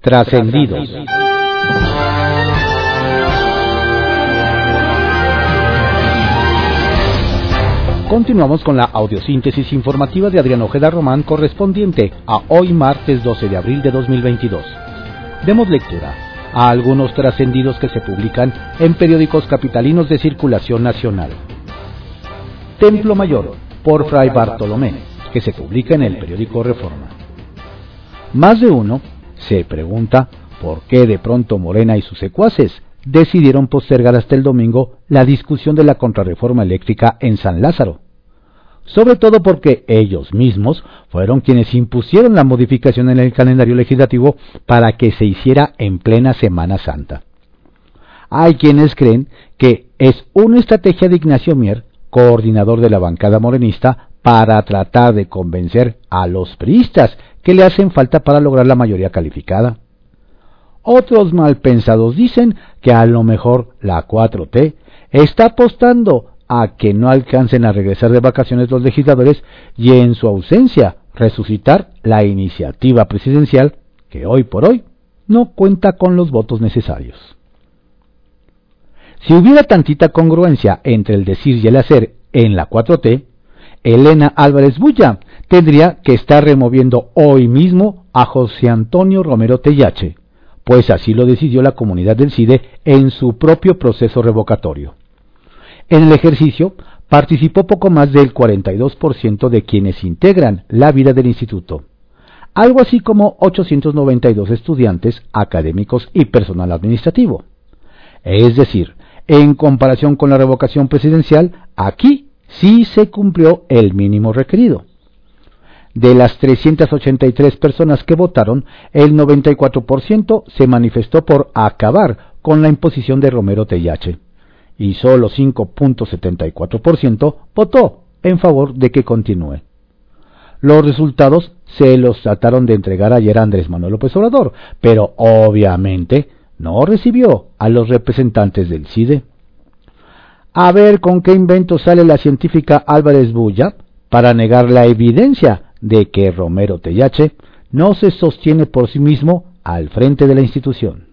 Trascendidos. Continuamos con la audiosíntesis informativa de Adrián Ojeda Román correspondiente a hoy martes 12 de abril de 2022. Demos lectura a algunos trascendidos que se publican en periódicos capitalinos de circulación nacional. Templo Mayor, por Fray Bartolomé, que se publica en el periódico Reforma. Más de uno se pregunta por qué de pronto Morena y sus secuaces decidieron postergar hasta el domingo la discusión de la contrarreforma eléctrica en San Lázaro. Sobre todo porque ellos mismos fueron quienes impusieron la modificación en el calendario legislativo para que se hiciera en plena Semana Santa. Hay quienes creen que es una estrategia de Ignacio Mier, coordinador de la bancada morenista, para tratar de convencer a los priistas que le hacen falta para lograr la mayoría calificada. Otros malpensados dicen que a lo mejor la 4T está apostando a que no alcancen a regresar de vacaciones los legisladores y en su ausencia resucitar la iniciativa presidencial que hoy por hoy no cuenta con los votos necesarios. Si hubiera tantita congruencia entre el decir y el hacer en la 4T, Elena Álvarez Bulla tendría que estar removiendo hoy mismo a José Antonio Romero Tellache, pues así lo decidió la comunidad del CIDE en su propio proceso revocatorio. En el ejercicio participó poco más del 42% de quienes integran la vida del instituto, algo así como 892 estudiantes, académicos y personal administrativo. Es decir, en comparación con la revocación presidencial, aquí sí se cumplió el mínimo requerido. De las 383 personas que votaron, el 94% se manifestó por acabar con la imposición de Romero Tellache y solo 5.74% votó en favor de que continúe. Los resultados se los trataron de entregar ayer a Andrés Manuel López Obrador, pero obviamente no recibió a los representantes del CIDE. A ver con qué invento sale la científica Álvarez Bulla para negar la evidencia de que Romero Tellache no se sostiene por sí mismo al frente de la institución.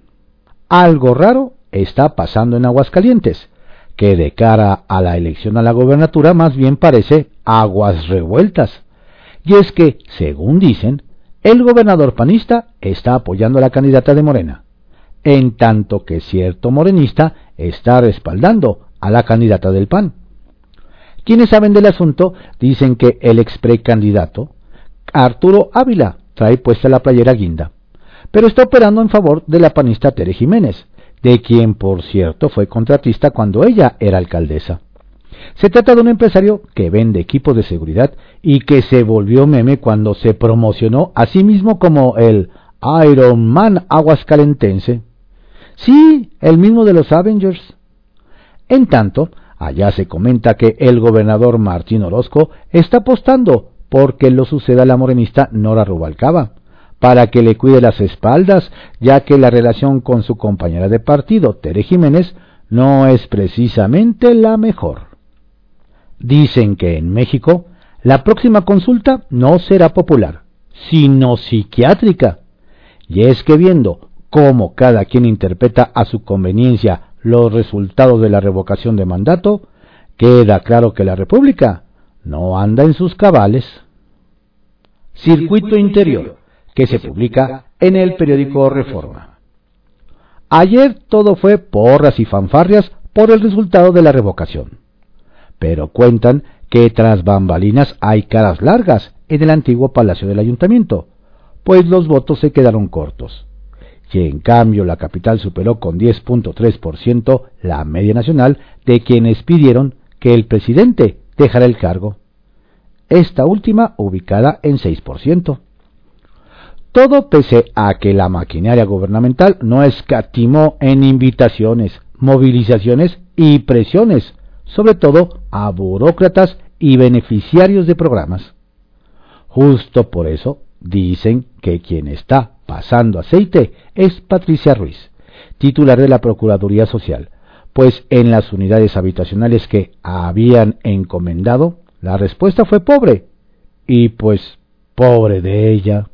Algo raro está pasando en Aguascalientes, que de cara a la elección a la gobernatura más bien parece aguas revueltas. Y es que, según dicen, el gobernador panista está apoyando a la candidata de Morena, en tanto que cierto morenista está respaldando a la candidata del PAN. Quienes saben del asunto dicen que el ex precandidato Arturo Ávila trae puesta la playera guinda, pero está operando en favor de la panista Tere Jiménez, de quien por cierto fue contratista cuando ella era alcaldesa. Se trata de un empresario que vende equipos de seguridad y que se volvió meme cuando se promocionó a sí mismo como el Iron Man aguascalentense. Sí, el mismo de los Avengers. En tanto, allá se comenta que el gobernador Martín Orozco está apostando porque lo suceda la morenista Nora Rubalcaba, para que le cuide las espaldas, ya que la relación con su compañera de partido, Tere Jiménez, no es precisamente la mejor. Dicen que en México la próxima consulta no será popular, sino psiquiátrica. Y es que viendo cómo cada quien interpreta a su conveniencia los resultados de la revocación de mandato, queda claro que la República no anda en sus cabales. Circuito Interior, que se publica en el periódico Reforma. Ayer todo fue porras y fanfarrias por el resultado de la revocación. Pero cuentan que tras bambalinas hay caras largas en el antiguo Palacio del Ayuntamiento, pues los votos se quedaron cortos. Y en cambio la capital superó con 10.3% la media nacional de quienes pidieron que el presidente dejara el cargo esta última ubicada en 6%. Todo pese a que la maquinaria gubernamental no escatimó en invitaciones, movilizaciones y presiones, sobre todo a burócratas y beneficiarios de programas. Justo por eso dicen que quien está pasando aceite es Patricia Ruiz, titular de la Procuraduría Social, pues en las unidades habitacionales que habían encomendado la respuesta fue pobre. Y pues, pobre de ella.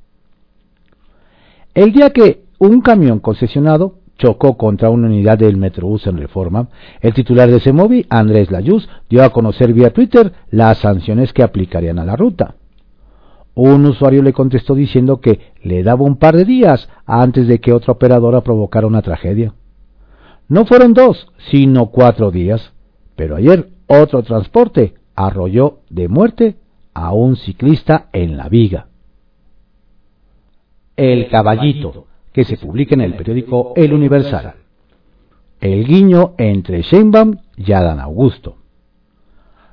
El día que un camión concesionado chocó contra una unidad del Metrobús en Reforma, el titular de Semovi, Andrés Layuz, dio a conocer vía Twitter las sanciones que aplicarían a la ruta. Un usuario le contestó diciendo que le daba un par de días antes de que otra operadora provocara una tragedia. No fueron dos, sino cuatro días, pero ayer otro transporte arrolló de muerte a un ciclista en la viga. El caballito que se publica en el periódico El Universal. El guiño entre Sheinbaum y Adán Augusto.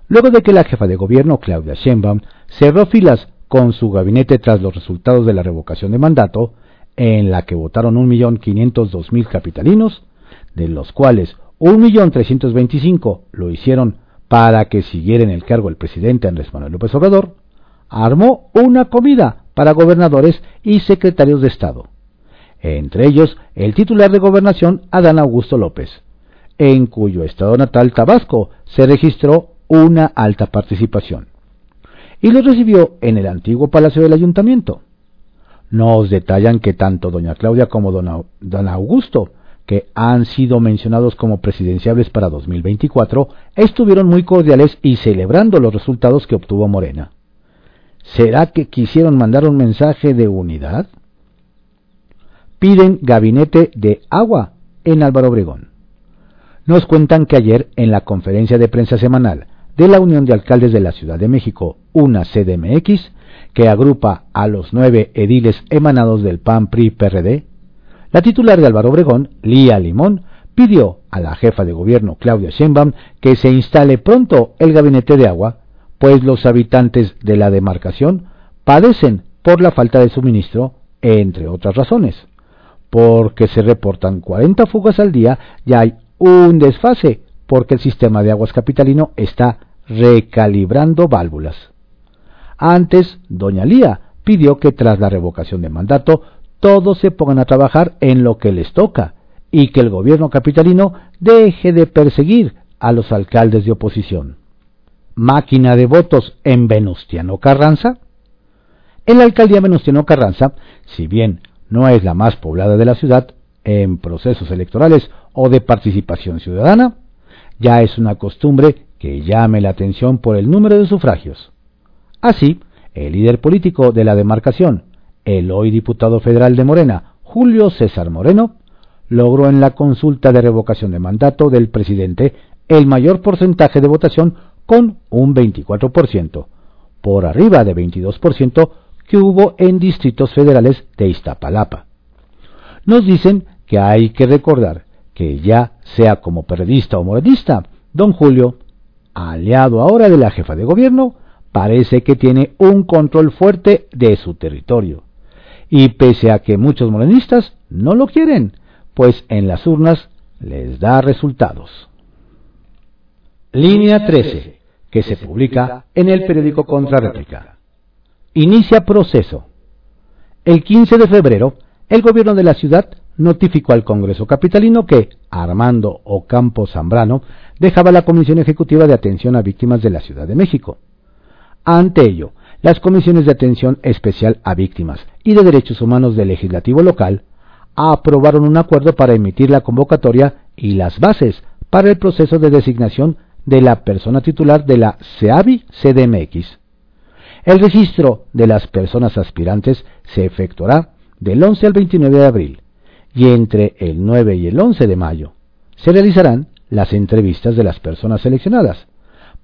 Luego de que la jefa de gobierno, Claudia Sheinbaum, cerró filas con su gabinete tras los resultados de la revocación de mandato, en la que votaron 1.502.000 capitalinos, de los cuales 1.325.000 lo hicieron para que siguiera en el cargo el presidente Andrés Manuel López Obrador, armó una comida para gobernadores y secretarios de Estado entre ellos el titular de gobernación Adán Augusto López, en cuyo estado natal Tabasco se registró una alta participación, y lo recibió en el antiguo Palacio del Ayuntamiento. Nos detallan que tanto doña Claudia como don Augusto, que han sido mencionados como presidenciables para 2024, estuvieron muy cordiales y celebrando los resultados que obtuvo Morena. ¿Será que quisieron mandar un mensaje de unidad? piden gabinete de agua en Álvaro Obregón. Nos cuentan que ayer en la conferencia de prensa semanal de la Unión de Alcaldes de la Ciudad de México, una CDMX, que agrupa a los nueve ediles emanados del PAN PRI PRD, la titular de Álvaro Obregón, Lía Limón, pidió a la jefa de gobierno Claudia Sheinbaum que se instale pronto el gabinete de agua, pues los habitantes de la demarcación padecen por la falta de suministro, entre otras razones porque se reportan 40 fugas al día y hay un desfase porque el sistema de aguas capitalino está recalibrando válvulas. Antes, doña Lía pidió que tras la revocación de mandato todos se pongan a trabajar en lo que les toca y que el gobierno capitalino deje de perseguir a los alcaldes de oposición. Máquina de votos en Venustiano Carranza. En la alcaldía Venustiano Carranza, si bien no es la más poblada de la ciudad en procesos electorales o de participación ciudadana, ya es una costumbre que llame la atención por el número de sufragios. Así, el líder político de la demarcación, el hoy diputado federal de Morena, Julio César Moreno, logró en la consulta de revocación de mandato del presidente el mayor porcentaje de votación con un 24%, por arriba de 22% que hubo en distritos federales de Iztapalapa. Nos dicen que hay que recordar que ya sea como periodista o moradista, don Julio, aliado ahora de la jefa de gobierno, parece que tiene un control fuerte de su territorio. Y pese a que muchos morenistas no lo quieren, pues en las urnas les da resultados. Línea 13, que se publica en el periódico Contrarréplica. Inicia proceso. El 15 de febrero, el gobierno de la ciudad notificó al Congreso Capitalino que Armando Ocampo Zambrano dejaba la Comisión Ejecutiva de Atención a Víctimas de la Ciudad de México. Ante ello, las comisiones de atención especial a víctimas y de derechos humanos del legislativo local aprobaron un acuerdo para emitir la convocatoria y las bases para el proceso de designación de la persona titular de la CEAVI CDMX. El registro de las personas aspirantes se efectuará del 11 al 29 de abril y entre el 9 y el 11 de mayo se realizarán las entrevistas de las personas seleccionadas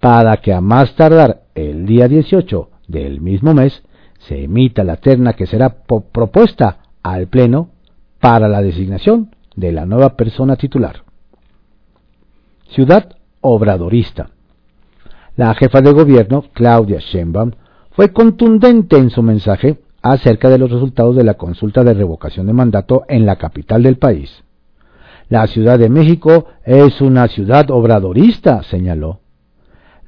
para que a más tardar el día 18 del mismo mes se emita la terna que será propuesta al Pleno para la designación de la nueva persona titular. Ciudad Obradorista. La jefa de gobierno, Claudia Sheinbaum, fue contundente en su mensaje acerca de los resultados de la consulta de revocación de mandato en la capital del país. La Ciudad de México es una ciudad obradorista, señaló.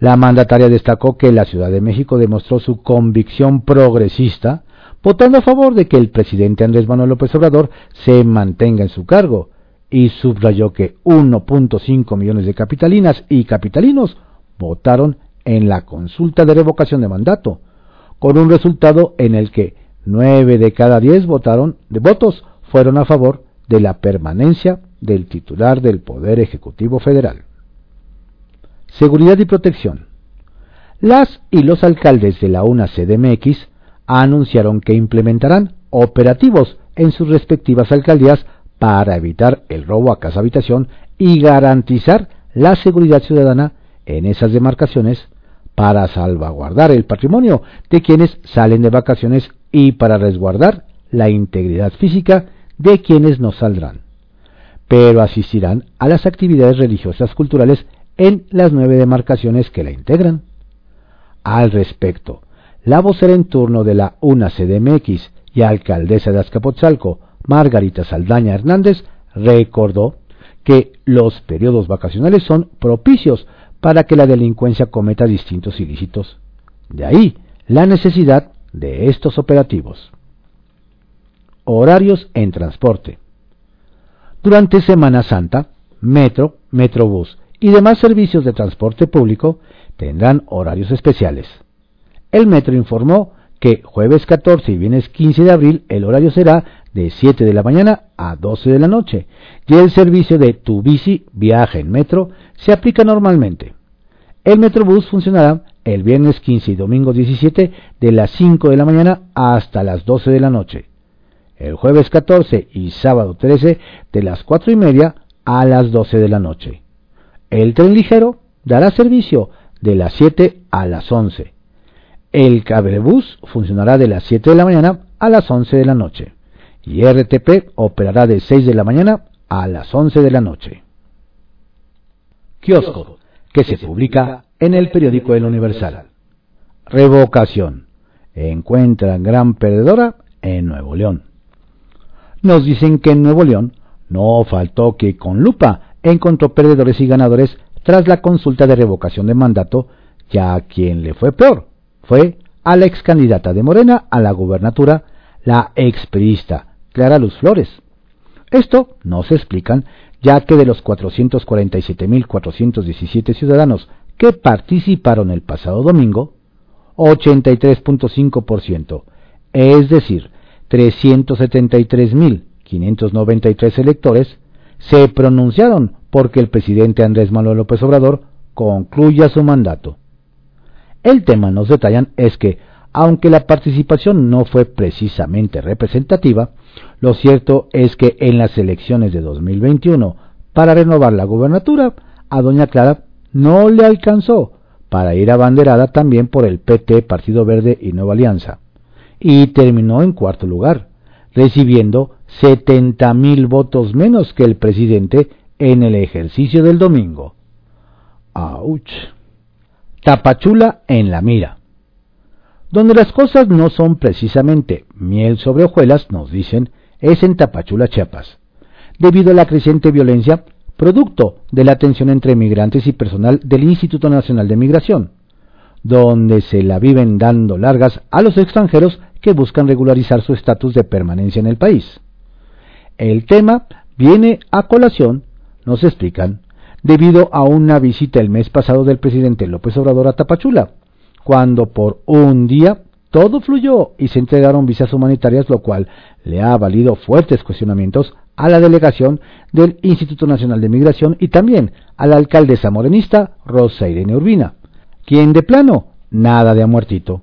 La mandataria destacó que la Ciudad de México demostró su convicción progresista, votando a favor de que el presidente Andrés Manuel López Obrador se mantenga en su cargo, y subrayó que 1.5 millones de capitalinas y capitalinos votaron en la consulta de revocación de mandato, con un resultado en el que nueve de cada diez votaron de votos fueron a favor de la permanencia del titular del Poder Ejecutivo Federal. Seguridad y protección. Las y los alcaldes de la UNA CDMX anunciaron que implementarán operativos en sus respectivas alcaldías para evitar el robo a casa habitación y garantizar la seguridad ciudadana en esas demarcaciones para salvaguardar el patrimonio de quienes salen de vacaciones y para resguardar la integridad física de quienes no saldrán. Pero asistirán a las actividades religiosas culturales en las nueve demarcaciones que la integran. Al respecto, la vocera en turno de la UNA CDMX y alcaldesa de Azcapotzalco, Margarita Saldaña Hernández, recordó que los periodos vacacionales son propicios para que la delincuencia cometa distintos ilícitos. De ahí la necesidad de estos operativos. Horarios en transporte. Durante Semana Santa, Metro, Metrobús y demás servicios de transporte público tendrán horarios especiales. El Metro informó que jueves 14 y viernes 15 de abril el horario será de 7 de la mañana a 12 de la noche y el servicio de Tu Bici Viaje en Metro se aplica normalmente. El Metrobús funcionará el viernes 15 y domingo 17 de las 5 de la mañana hasta las 12 de la noche. El jueves 14 y sábado 13 de las 4 y media a las 12 de la noche. El tren ligero dará servicio de las 7 a las 11. El cablebús funcionará de las 7 de la mañana a las 11 de la noche. Y RTP operará de 6 de la mañana a las 11 de la noche. Kiosco, que se publica en el periódico El Universal. Revocación. Encuentran gran perdedora en Nuevo León. Nos dicen que en Nuevo León no faltó que con lupa encontró perdedores y ganadores tras la consulta de revocación de mandato, ya a quien le fue peor fue a la ex candidata de Morena a la gubernatura, la experista Clara Luz Flores. Esto no se explican, ya que de los 447.417 ciudadanos que participaron el pasado domingo, 83.5%, es decir, 373.593 electores, se pronunciaron porque el presidente Andrés Manuel López Obrador concluya su mandato. El tema, nos detallan, es que, aunque la participación no fue precisamente representativa, lo cierto es que en las elecciones de 2021 para renovar la gubernatura, a doña Clara no le alcanzó para ir abanderada también por el PT, Partido Verde y Nueva Alianza, y terminó en cuarto lugar, recibiendo 70 mil votos menos que el presidente en el ejercicio del domingo. ¡Auch! Tapachula en la mira. Donde las cosas no son precisamente miel sobre hojuelas, nos dicen, es en Tapachula, Chiapas. Debido a la creciente violencia, producto de la tensión entre migrantes y personal del Instituto Nacional de Migración, donde se la viven dando largas a los extranjeros que buscan regularizar su estatus de permanencia en el país. El tema viene a colación, nos explican, debido a una visita el mes pasado del presidente López Obrador a Tapachula, cuando por un día todo fluyó y se entregaron visas humanitarias, lo cual le ha valido fuertes cuestionamientos a la delegación del Instituto Nacional de Migración y también a la alcaldesa morenista Rosa Irene Urbina, quien de plano nada de a muertito,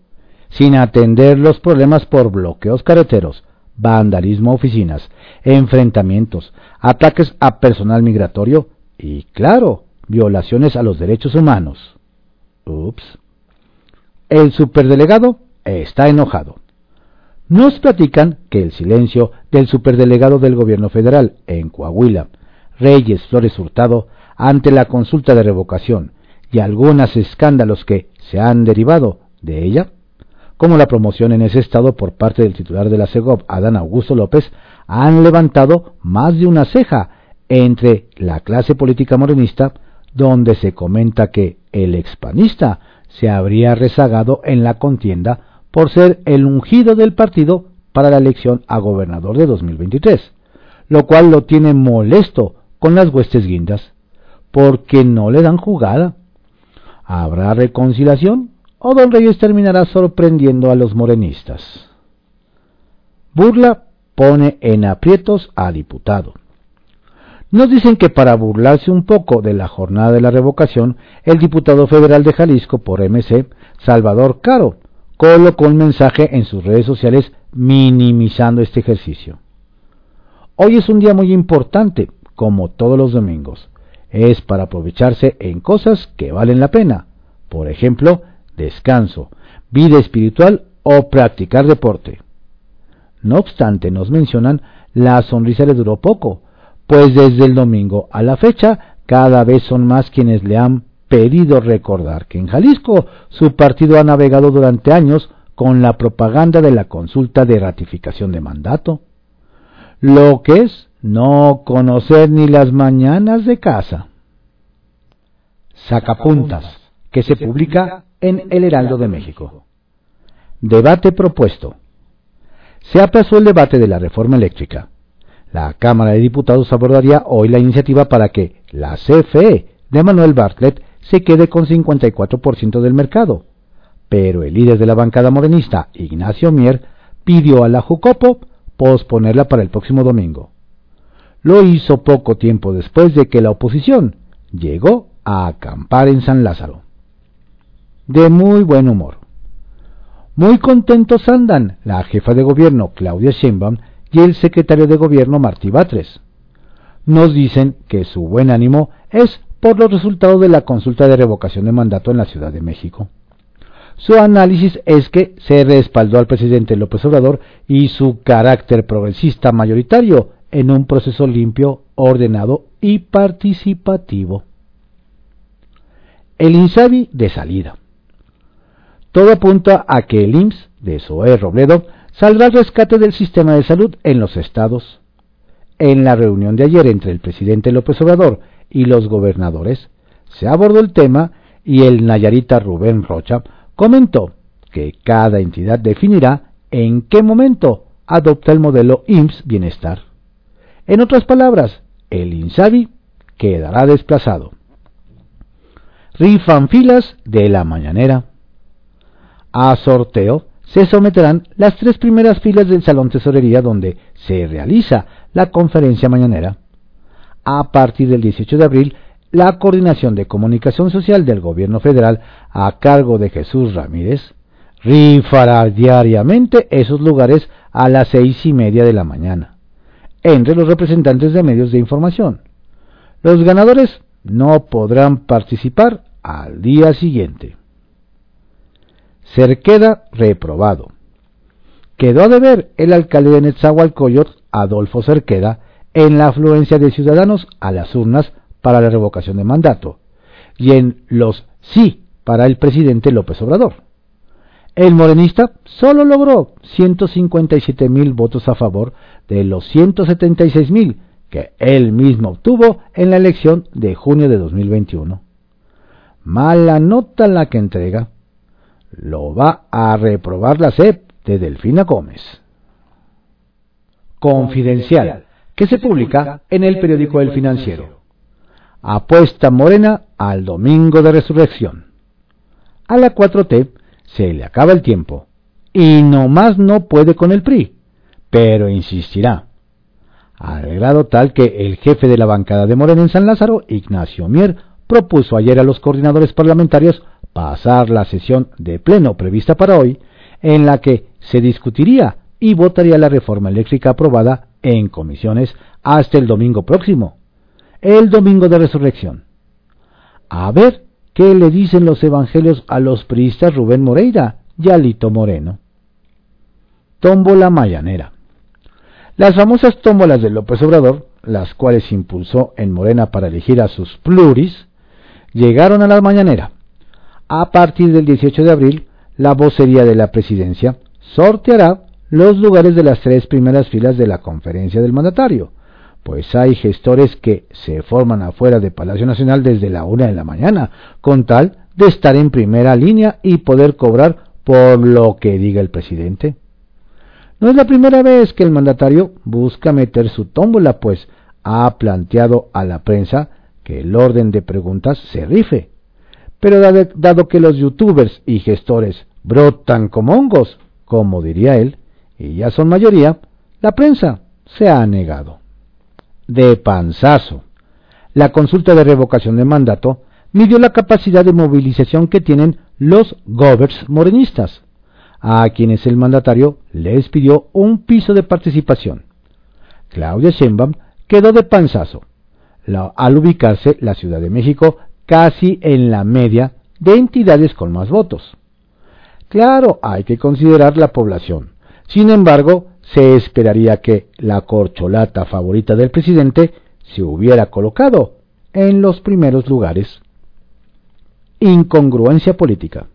sin atender los problemas por bloqueos carreteros, vandalismo a oficinas, enfrentamientos, ataques a personal migratorio y, claro, violaciones a los derechos humanos. Ups. El superdelegado está enojado. Nos platican que el silencio del superdelegado del gobierno federal en Coahuila, Reyes Flores Hurtado, ante la consulta de revocación y algunos escándalos que se han derivado de ella, como la promoción en ese estado por parte del titular de la CEGOP, Adán Augusto López, han levantado más de una ceja entre la clase política morenista, donde se comenta que el expanista se habría rezagado en la contienda por ser el ungido del partido para la elección a gobernador de 2023, lo cual lo tiene molesto con las huestes guindas, porque no le dan jugada. ¿Habrá reconciliación o don Reyes terminará sorprendiendo a los morenistas? Burla pone en aprietos a diputado. Nos dicen que para burlarse un poco de la jornada de la revocación, el diputado federal de Jalisco por MC, Salvador Caro, colocó un mensaje en sus redes sociales minimizando este ejercicio. Hoy es un día muy importante, como todos los domingos. Es para aprovecharse en cosas que valen la pena. Por ejemplo, descanso, vida espiritual o practicar deporte. No obstante, nos mencionan, la sonrisa le duró poco, pues desde el domingo a la fecha cada vez son más quienes le han pedido recordar que en Jalisco su partido ha navegado durante años con la propaganda de la consulta de ratificación de mandato, lo que es no conocer ni las mañanas de casa. Sacapuntas, que se publica en El Heraldo de México. Debate propuesto. Se aplazó el debate de la reforma eléctrica. La Cámara de Diputados abordaría hoy la iniciativa para que la CFE de Manuel Bartlett se quede con 54% del mercado. Pero el líder de la bancada morenista, Ignacio Mier, pidió a la Jucopo posponerla para el próximo domingo. Lo hizo poco tiempo después de que la oposición llegó a acampar en San Lázaro. De muy buen humor. Muy contentos andan la jefa de gobierno Claudia Sheinbaum y el secretario de gobierno Martí Batres. Nos dicen que su buen ánimo es por los resultados de la consulta de revocación de mandato en la Ciudad de México. Su análisis es que se respaldó al presidente López Obrador y su carácter progresista mayoritario en un proceso limpio, ordenado y participativo. El INSABI de salida. Todo apunta a que el IMSS de Zoé Robledo saldrá al rescate del sistema de salud en los estados. En la reunión de ayer entre el presidente López Obrador y los gobernadores, se abordó el tema y el Nayarita Rubén Rocha comentó que cada entidad definirá en qué momento adopta el modelo IMSS Bienestar. En otras palabras, el INSABI quedará desplazado. Rifan filas de la mañanera. A sorteo se someterán las tres primeras filas del Salón Tesorería donde se realiza la conferencia mañanera. A partir del 18 de abril, la Coordinación de Comunicación Social del Gobierno Federal, a cargo de Jesús Ramírez, rifará diariamente esos lugares a las seis y media de la mañana, entre los representantes de medios de información. Los ganadores no podrán participar al día siguiente. Cerqueda reprobado. Quedó a deber el alcalde de Netzahualcoyot, Adolfo Cerqueda, en la afluencia de ciudadanos a las urnas para la revocación de mandato y en los sí para el presidente López Obrador. El morenista solo logró 157 mil votos a favor de los 176 mil que él mismo obtuvo en la elección de junio de 2021. Mala nota la que entrega lo va a reprobar la SEP de Delfina Gómez. Confidencial, que se publica en el periódico El Financiero. Apuesta Morena al domingo de resurrección. A la 4T se le acaba el tiempo y no más no puede con el PRI, pero insistirá. Al grado tal que el jefe de la bancada de Morena en San Lázaro, Ignacio Mier, propuso ayer a los coordinadores parlamentarios pasar la sesión de pleno prevista para hoy, en la que se discutiría y votaría la reforma eléctrica aprobada en comisiones hasta el domingo próximo, el domingo de resurrección. A ver qué le dicen los evangelios a los priistas Rubén Moreira y Alito Moreno. Tómbola mayanera. Las famosas tómbolas de López Obrador, las cuales impulsó en Morena para elegir a sus pluris, llegaron a la mañanera a partir del 18 de abril, la vocería de la presidencia sorteará los lugares de las tres primeras filas de la conferencia del mandatario, pues hay gestores que se forman afuera de Palacio Nacional desde la una de la mañana, con tal de estar en primera línea y poder cobrar por lo que diga el presidente. No es la primera vez que el mandatario busca meter su tómbola, pues ha planteado a la prensa que el orden de preguntas se rife pero dado, que los youtubers y gestores brotan como hongos, como diría él, y ya son mayoría, La prensa se ha negado. De panzazo. La consulta de revocación de mandato midió la capacidad de movilización que tienen los govers morenistas, a quienes el mandatario les pidió un piso de participación. Claudia Sheinbaum quedó de panzazo, al ubicarse la Ciudad de México casi en la media de entidades con más votos. Claro, hay que considerar la población. Sin embargo, se esperaría que la corcholata favorita del presidente se hubiera colocado en los primeros lugares. Incongruencia política.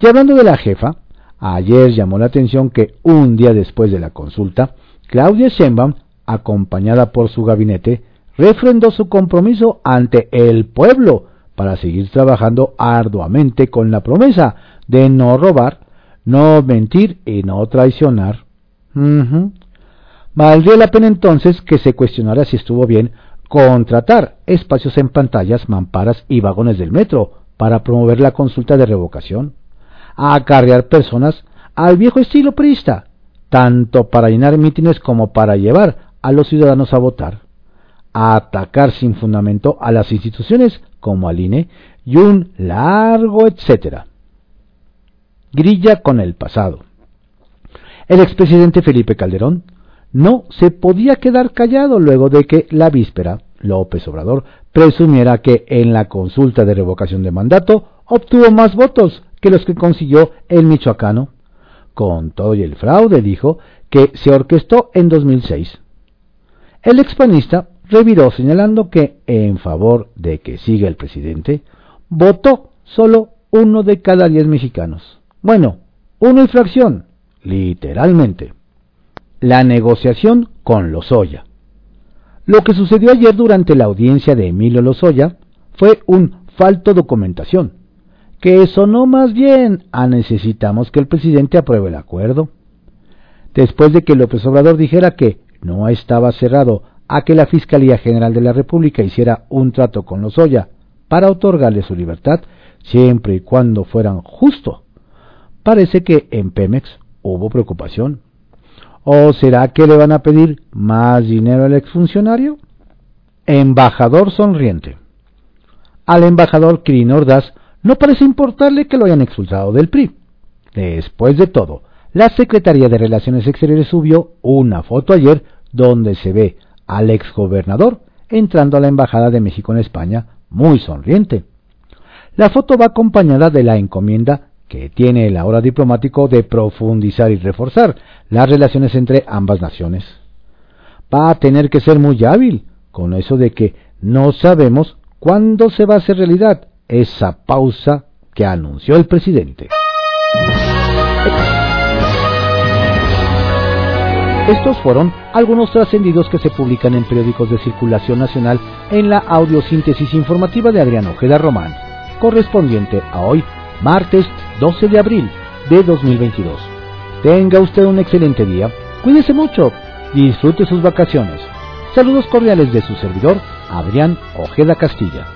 Y hablando de la jefa, ayer llamó la atención que un día después de la consulta, Claudia Sheinbaum, acompañada por su gabinete, refrendó su compromiso ante el pueblo para seguir trabajando arduamente con la promesa de no robar, no mentir y no traicionar. Valdría la pena entonces que se cuestionara si estuvo bien contratar espacios en pantallas, mamparas y vagones del metro para promover la consulta de revocación, a acarrear personas al viejo estilo priista, tanto para llenar mítines como para llevar a los ciudadanos a votar, a atacar sin fundamento a las instituciones como al INE y un largo etcétera. Grilla con el pasado. El expresidente Felipe Calderón no se podía quedar callado luego de que la víspera López Obrador presumiera que en la consulta de revocación de mandato obtuvo más votos que los que consiguió el michoacano. Con todo y el fraude, dijo, que se orquestó en 2006. El expanista reviró señalando que, en favor de que siga el presidente, votó solo uno de cada diez mexicanos. Bueno, una infracción, literalmente. La negociación con Lozoya. Lo que sucedió ayer durante la audiencia de Emilio Lozoya fue un falto documentación, que sonó más bien a necesitamos que el presidente apruebe el acuerdo. Después de que López Obrador dijera que no estaba cerrado a que la Fiscalía General de la República hiciera un trato con Lozoya para otorgarle su libertad, siempre y cuando fueran justo. Parece que en Pemex hubo preocupación. ¿O será que le van a pedir más dinero al exfuncionario? Embajador sonriente. Al embajador Kirin Ordaz no parece importarle que lo hayan expulsado del PRI. Después de todo, la Secretaría de Relaciones Exteriores subió una foto ayer donde se ve al exgobernador entrando a la Embajada de México en España muy sonriente. La foto va acompañada de la encomienda que tiene el ahora diplomático de profundizar y reforzar las relaciones entre ambas naciones. Va a tener que ser muy hábil con eso de que no sabemos cuándo se va a hacer realidad esa pausa que anunció el presidente. Estos fueron algunos trascendidos que se publican en periódicos de circulación nacional en la audiosíntesis informativa de Adrián Ojeda Román, correspondiente a hoy, martes 12 de abril de 2022. Tenga usted un excelente día, cuídese mucho, disfrute sus vacaciones. Saludos cordiales de su servidor, Adrián Ojeda Castilla.